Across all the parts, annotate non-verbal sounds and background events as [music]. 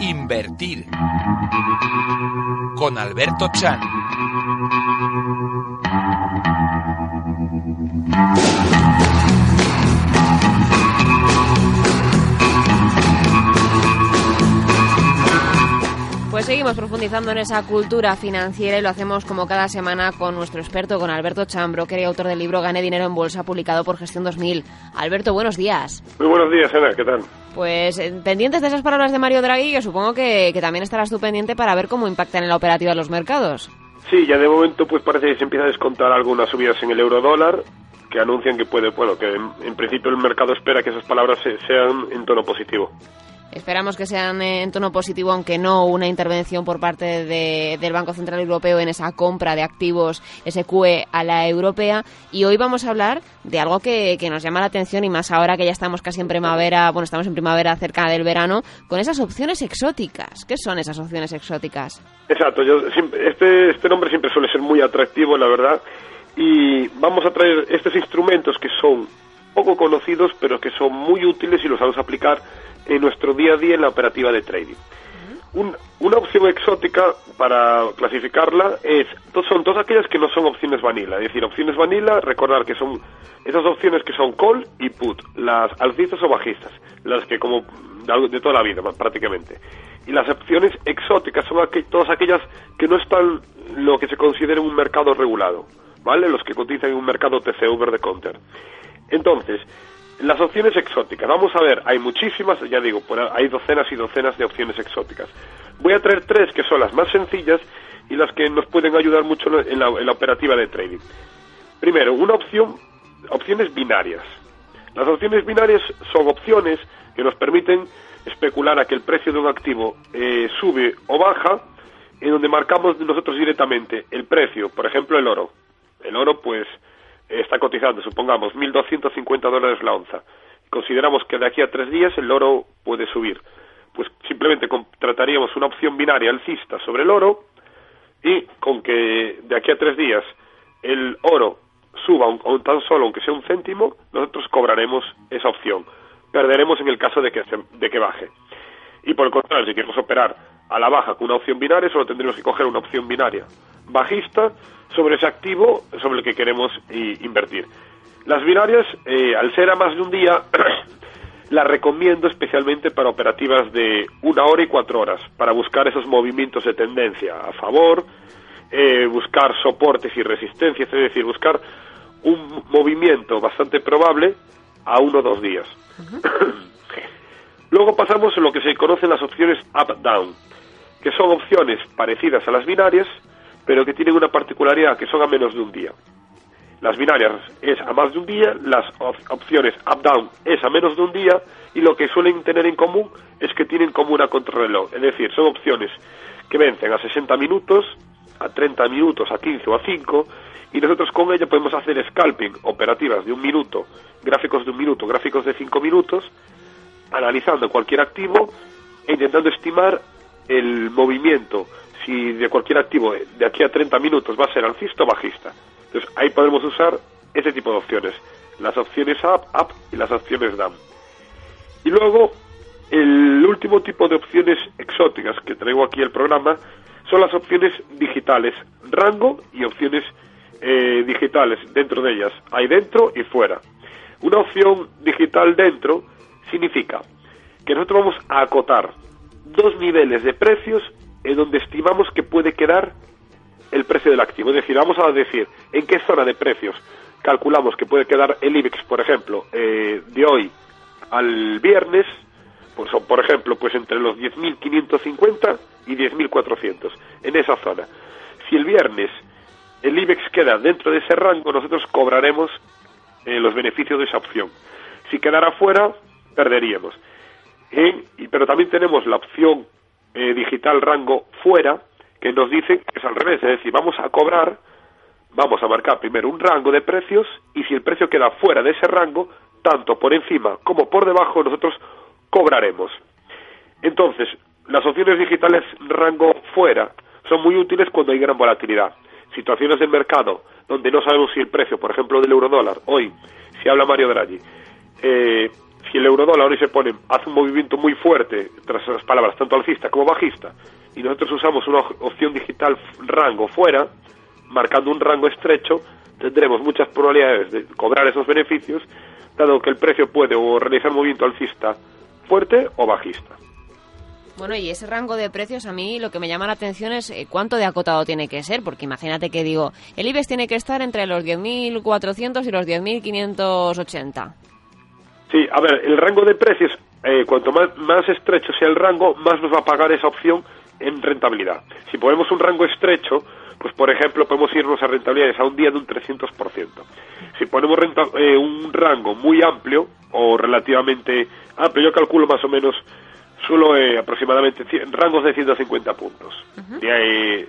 Invertir con Alberto Chan. Pues seguimos profundizando en esa cultura financiera y lo hacemos como cada semana con nuestro experto, con Alberto Chambro, que es autor del libro Gane Dinero en Bolsa, publicado por Gestión 2000. Alberto, buenos días. Muy buenos días, Ana, ¿qué tal? Pues eh, pendientes de esas palabras de Mario Draghi, que supongo que, que también estarás tú pendiente para ver cómo impactan en la operativa de los mercados. Sí, ya de momento pues parece que se empieza a descontar algunas subidas en el euro dólar que anuncian que puede, bueno, que en, en principio el mercado espera que esas palabras se- sean en tono positivo. Esperamos que sean en tono positivo, aunque no una intervención por parte de- del Banco Central Europeo en esa compra de activos SQE a la europea. Y hoy vamos a hablar de algo que, que nos llama la atención y más ahora que ya estamos casi en primavera, bueno, estamos en primavera cerca del verano, con esas opciones exóticas. ¿Qué son esas opciones exóticas? Exacto, yo este, este nombre siempre suele ser muy atractivo, la verdad, y vamos a traer estos instrumentos que son poco conocidos, pero que son muy útiles y los vamos a aplicar en nuestro día a día en la operativa de trading. Un- una opción exótica, para clasificarla, es son todas aquellas que no son opciones vanilla. Es decir, opciones vanilla, recordar que son esas opciones que son call y put, las alcistas o bajistas, las que como de de toda la vida prácticamente. Y las opciones exóticas son aqu- todas aquellas que no están lo que se considera un mercado regulado, ¿vale? Los que cotizan en un mercado TC over the counter. Entonces, las opciones exóticas, vamos a ver, hay muchísimas, ya digo, hay docenas y docenas de opciones exóticas. Voy a traer tres que son las más sencillas y las que nos pueden ayudar mucho en la, en la operativa de trading. Primero, una opción, opciones binarias. Las opciones binarias son opciones que nos permiten especular a que el precio de un activo eh, sube o baja, en donde marcamos nosotros directamente el precio, por ejemplo el oro. El oro, pues, está cotizando, supongamos, 1.250 dólares la onza. Consideramos que de aquí a tres días el oro puede subir. Pues simplemente contrataríamos una opción binaria alcista sobre el oro y con que de aquí a tres días el oro suba un, tan solo, aunque sea un céntimo, nosotros cobraremos esa opción. Perderemos en el caso de que, se- de que baje. Y por el contrario, si queremos operar a la baja con una opción binaria, solo tendríamos que coger una opción binaria bajista sobre ese activo sobre el que queremos i- invertir. Las binarias, eh, al ser a más de un día, [clears throat] las recomiendo especialmente para operativas de una hora y cuatro horas, para buscar esos movimientos de tendencia a favor, eh, buscar soportes y resistencias, es decir, buscar un movimiento bastante probable a uno o dos días. [clears throat] Luego pasamos a lo que se conocen las opciones up-down, que son opciones parecidas a las binarias, pero que tienen una particularidad, que son a menos de un día. Las binarias es a más de un día, las op- opciones up-down es a menos de un día, y lo que suelen tener en común es que tienen como una contrarreloj, es decir, son opciones que vencen a 60 minutos, a 30 minutos, a 15 o a 5, y nosotros con ello podemos hacer scalping, operativas de un minuto, gráficos de un minuto, gráficos de 5 minutos, analizando cualquier activo e intentando estimar el movimiento, si de cualquier activo de aquí a 30 minutos va a ser alcista o bajista. Entonces ahí podemos usar ese tipo de opciones, las opciones up, up y las opciones down. Y luego, el último tipo de opciones exóticas que traigo aquí el programa son las opciones digitales, rango y opciones eh, digitales dentro de ellas. Hay dentro y fuera. Una opción digital dentro significa que nosotros vamos a acotar dos niveles de precios en donde estimamos que puede quedar el precio del activo. Es decir, vamos a decir en qué zona de precios calculamos que puede quedar el IBEX, por ejemplo, eh, de hoy al viernes, pues, o, por ejemplo, pues entre los 10.550 y 10.400, en esa zona. Si el viernes el IBEX queda dentro de ese rango, nosotros cobraremos eh, los beneficios de esa opción. Si quedara fuera, perderíamos. Y, pero también tenemos la opción eh, digital rango fuera, que nos dice que es al revés, es decir, vamos a cobrar, vamos a marcar primero un rango de precios y si el precio queda fuera de ese rango, tanto por encima como por debajo, nosotros cobraremos. Entonces, las opciones digitales rango fuera son muy útiles cuando hay gran volatilidad. situaciones del mercado donde no sabemos si el precio, por ejemplo, del eurodólar, hoy, si habla Mario Draghi, eh, si el eurodólar hoy se pone, hace un movimiento muy fuerte, tras las palabras, tanto alcista como bajista, y nosotros usamos una opción digital rango fuera, marcando un rango estrecho, tendremos muchas probabilidades de cobrar esos beneficios, dado que el precio puede o realizar movimiento alcista fuerte o bajista. Bueno, y ese rango de precios a mí lo que me llama la atención es eh, cuánto de acotado tiene que ser, porque imagínate que digo, el IBEX tiene que estar entre los 10.400 y los 10.580. Sí, a ver, el rango de precios, eh, cuanto más, más estrecho sea el rango, más nos va a pagar esa opción en rentabilidad. Si ponemos un rango estrecho, pues por ejemplo podemos irnos a rentabilidades a un día de un 300%. Si ponemos eh, un rango muy amplio o relativamente amplio, yo calculo más o menos solo eh, aproximadamente rangos de 150 puntos, de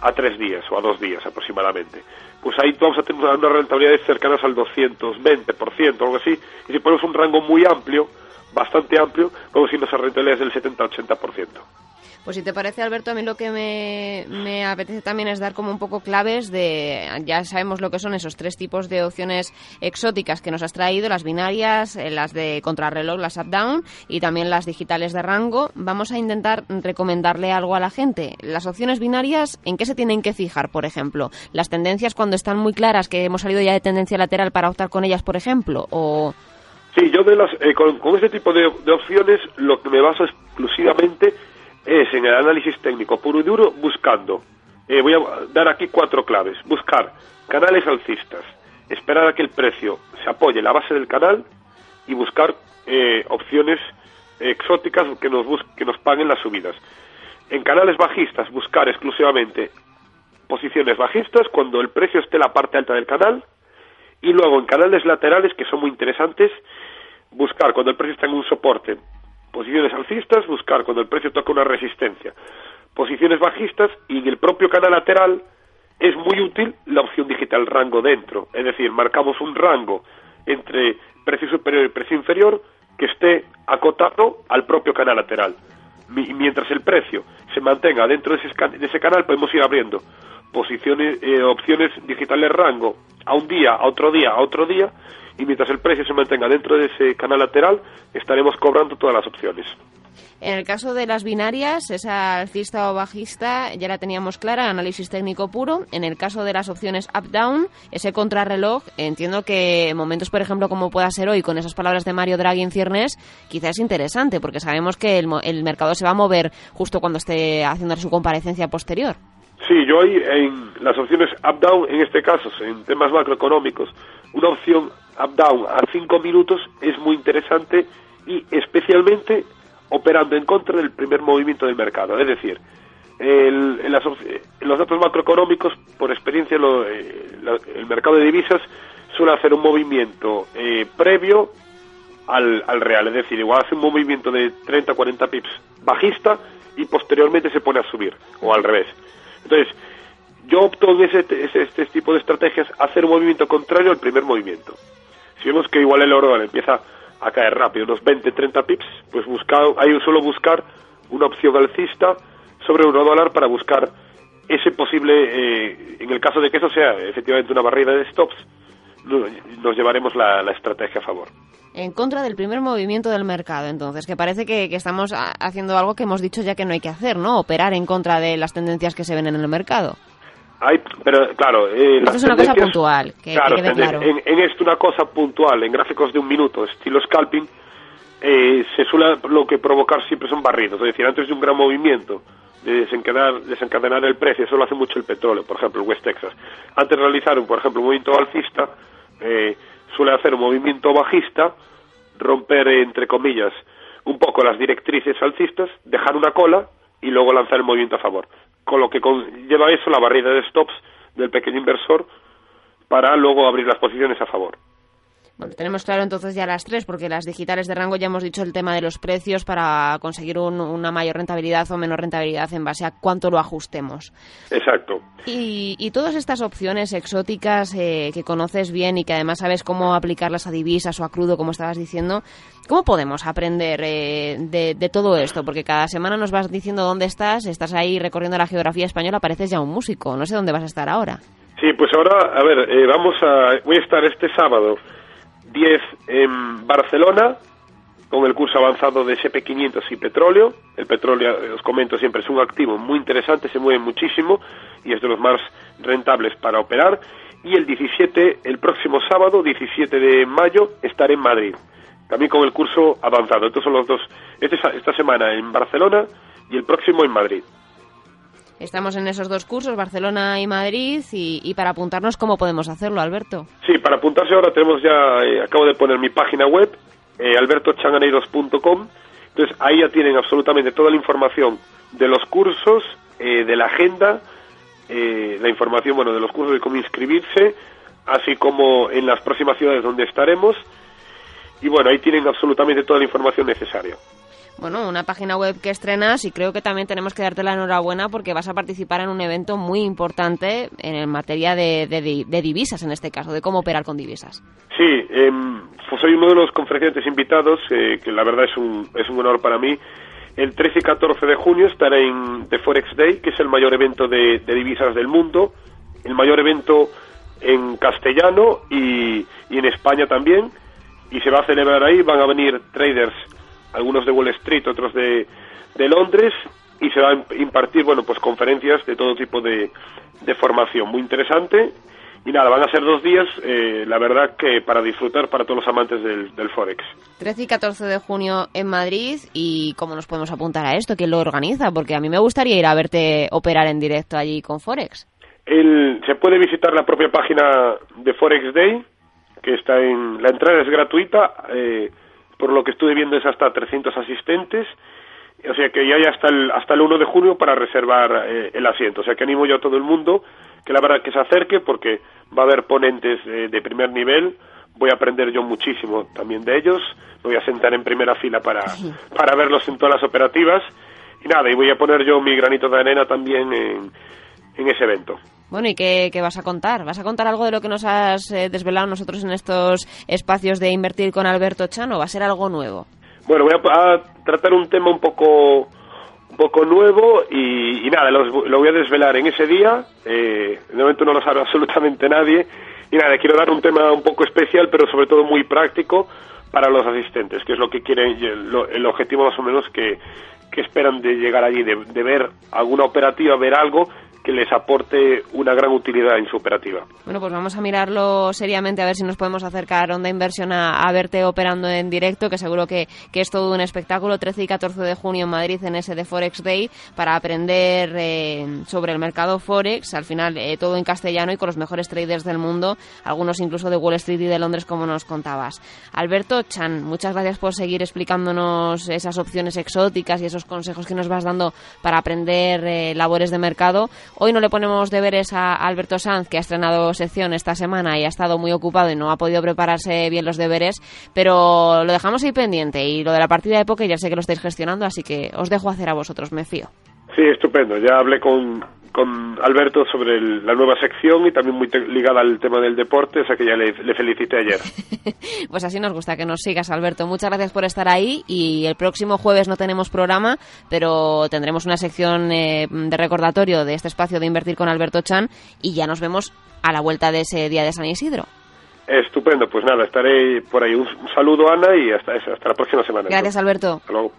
a tres días o a dos días aproximadamente. Pues ahí vamos a tener unas rentabilidades cercanas al 220% o algo así. Y si ponemos un rango muy amplio, bastante amplio, podemos irnos a rentabilidades del 70-80%. Pues si te parece, Alberto, a mí lo que me, apetece también es dar como un poco claves de, ya sabemos lo que son esos tres tipos de opciones exóticas que nos has traído, las binarias, eh, las de contrarreloj, las up-down y también las digitales de rango. Vamos a intentar recomendarle algo a la gente. Las opciones binarias, ¿en qué se tienen que fijar, por ejemplo? Las tendencias cuando están muy claras, que hemos salido ya de tendencia lateral para optar con ellas, por ejemplo, o... Sí, yo las, eh, con, este tipo de, de opciones lo que me baso exclusivamente es en el análisis técnico puro y duro buscando, eh, voy a dar aquí cuatro claves, buscar canales alcistas, esperar a que el precio se apoye en la base del canal y buscar eh, opciones exóticas que nos, que nos paguen las subidas. En canales bajistas buscar exclusivamente posiciones bajistas cuando el precio esté en la parte alta del canal. Y luego en canales laterales que son muy interesantes buscar cuando el precio está en un soporte Posiciones alcistas, buscar cuando el precio toca una resistencia. Posiciones bajistas y en el propio canal lateral es muy útil la opción digital rango dentro. Es decir, marcamos un rango entre precio superior y precio inferior que esté acotado al propio canal lateral. Mientras el precio se mantenga dentro de ese, canal, podemos ir abriendo posiciones, eh, opciones digitales rango a un día, a otro día, a otro día, y mientras el precio se mantenga dentro de ese canal lateral, estaremos cobrando todas las opciones. En el caso de las binarias, esa alcista o bajista ya la teníamos clara, análisis técnico puro. En el caso de las opciones up-down, ese contrarreloj, entiendo que en momentos, por ejemplo, como pueda ser hoy, con esas palabras de Mario Draghi en ciernes, quizás es interesante, porque sabemos que el, el mercado se va a mover justo cuando esté haciendo su comparecencia posterior. Sí, yo ahí en las opciones up-down, en este caso, en temas macroeconómicos, una opción up-down a 5 minutos es muy interesante y especialmente operando en contra del primer movimiento del mercado. Es decir, el, en, los datos macroeconómicos, por experiencia, eh, el mercado de divisas suele hacer un movimiento eh, previo al, al, real. Es decir, igual hace un movimiento de 30 40 pips bajista y posteriormente se pone a subir, o al revés. Entonces, yo opto en ese, este tipo de estrategias hacer un movimiento contrario al primer movimiento. Si vemos que igual el oro empieza a caer rápido, unos 20, 30 pips, pues hay solo buscar una opción alcista sobre euro dólar para buscar ese posible, eh, en el caso de que eso sea efectivamente una barrera de stops, nos llevaremos la, estrategia a favor. En contra del primer movimiento del mercado, entonces, que parece que, que, estamos haciendo algo que hemos dicho ya que no hay que hacer, ¿no? Operar en contra de las tendencias que se ven en el mercado. Hay, pero claro, eh, esto es una cosa puntual, que, claro, claro. En, en, esto una cosa puntual, en gráficos de un minuto, estilo scalping, eh, se suele lo que provocar siempre son barridos, es decir, antes de un gran movimiento de desencadenar, desencadenar el precio, eso lo hace mucho el petróleo, por ejemplo, el West Texas. Antes de realizar, un, por ejemplo, un movimiento alcista, eh, suele hacer un movimiento bajista, romper, entre comillas, un poco las directrices alcistas, dejar una cola y luego lanzar el movimiento a favor con lo que lleva eso la barrera de stops del pequeño inversor para luego abrir las posiciones a favor. Bueno, tenemos claro entonces ya las tres, porque las digitales de rango ya hemos dicho el tema de los precios para conseguir una mayor rentabilidad o menor rentabilidad en base a cuánto lo ajustemos. Exacto. Y, todas estas opciones exóticas eh, que conoces bien y que además sabes cómo aplicarlas a divisas o a crudo, como estabas diciendo, ¿cómo podemos aprender eh, de, todo esto? Porque cada semana nos vas diciendo dónde estás, estás ahí recorriendo la geografía española, pareces ya un músico, no sé dónde vas a estar ahora. Sí, pues ahora, a ver, eh, vamos a, voy a estar este sábado 10 en Barcelona con el curso avanzado de SP500 y petróleo. El petróleo, eh, os comento siempre, es un activo muy interesante, se mueve muchísimo y es de los más rentables para operar. Y el 17, el próximo sábado, 17 de mayo, estaré en Madrid, también con el curso avanzado. Estos son los dos, este, esta semana en Barcelona y el próximo en Madrid. Estamos en esos dos cursos, Barcelona y Madrid, y, para apuntarnos, ¿cómo podemos hacerlo, Alberto? Sí, para apuntarse ahora tenemos ya, eh, acabo de poner mi página web, eh, albertochanganeiros.com, entonces ahí ya tienen absolutamente toda la información de los cursos, eh, de la agenda, eh, la información, bueno, de los cursos y cómo inscribirse, así como en las próximas ciudades donde estaremos, y bueno, ahí tienen absolutamente toda la información necesaria bueno, una página web que estrenas y creo que también tenemos que darte la enhorabuena porque vas a participar en un evento muy importante en materia de, de, divisas, en este caso, de cómo operar con divisas. Sí, em, pues soy uno de los conferenciantes invitados, eh, que la verdad es un, es un honor para mí. El 13 y 14 de junio estaré en The Forex Day, que es el mayor evento de, divisas del mundo, el mayor evento en castellano y, y en España también, y se va a celebrar ahí, van a venir traders algunos de Wall Street, otros de, de Londres, y se va a impartir, bueno, pues conferencias de todo tipo de, de formación. Muy interesante. Y nada, van a ser dos días, eh, la verdad que para disfrutar para todos los amantes del, del, Forex. 13 y 14 de junio en Madrid. ¿Y cómo nos podemos apuntar a esto? ¿Quién lo organiza? Porque a mí me gustaría ir a verte operar en directo allí con Forex. El, se puede visitar la propia página de Forex Day, que está en... La entrada es gratuita. Eh, por lo que estuve viendo es hasta 300 asistentes, o sea que ya hay hasta el, hasta el 1 de junio para reservar eh, el asiento, o sea que animo yo a todo el mundo que la verdad que se acerque porque va a haber ponentes eh, de primer nivel, voy a aprender yo muchísimo también de ellos, me voy a sentar en primera fila para, para verlos en todas las operativas. Y nada, y voy a poner yo mi granito de arena también en, en ese evento. Bueno, ¿y qué, vas a contar? ¿Vas a contar algo de lo que nos has eh, desvelado nosotros en estos espacios de invertir con Alberto Chano? ¿Va a ser algo nuevo? Bueno, voy a, tratar un tema un poco un poco nuevo y, nada, lo, voy a desvelar en ese día. Eh, de momento no lo sabe [laughs] absolutamente nadie. Y nada, quiero dar un tema un poco especial, pero sobre todo muy práctico para los asistentes, que es lo que quieren, el objetivo más o menos que, que esperan de llegar allí, de, de ver alguna operativa, ver algo que les aporte una gran utilidad en su operativa. Bueno, pues vamos a mirarlo seriamente a ver si nos podemos acercar Onda Inversión a, verte operando en directo, que seguro que, es todo un espectáculo. 13 y 14 de junio en Madrid en ese de Forex Day para aprender eh, sobre el mercado Forex. Al final, eh, todo en castellano y con los mejores traders del mundo, algunos incluso de Wall Street y de Londres, como nos contabas. Alberto Chan, muchas gracias por seguir explicándonos esas opciones exóticas y esos consejos que nos vas dando para aprender eh, labores de mercado. Hoy no le ponemos deberes a Alberto Sanz, que ha estrenado sección esta semana y ha estado muy ocupado y no ha podido prepararse bien los deberes, pero lo dejamos ahí pendiente. Y lo de la partida de poker ya sé que lo estáis gestionando, así que os dejo hacer a vosotros, me fío. Sí, estupendo. Ya hablé con, con Alberto sobre la nueva sección y también muy ligada al tema del deporte, o sea que ya le, felicité ayer. [laughs] pues así nos gusta que nos sigas, Alberto. Muchas gracias por estar ahí y el próximo jueves no tenemos programa, pero tendremos una sección eh, de recordatorio de este espacio de Invertir con Alberto Chan y ya nos vemos a la vuelta de ese día de San Isidro. Estupendo, pues nada, estaré por ahí. Un, saludo, Ana, y hasta, hasta la próxima semana. Gracias, Alberto. Hasta luego.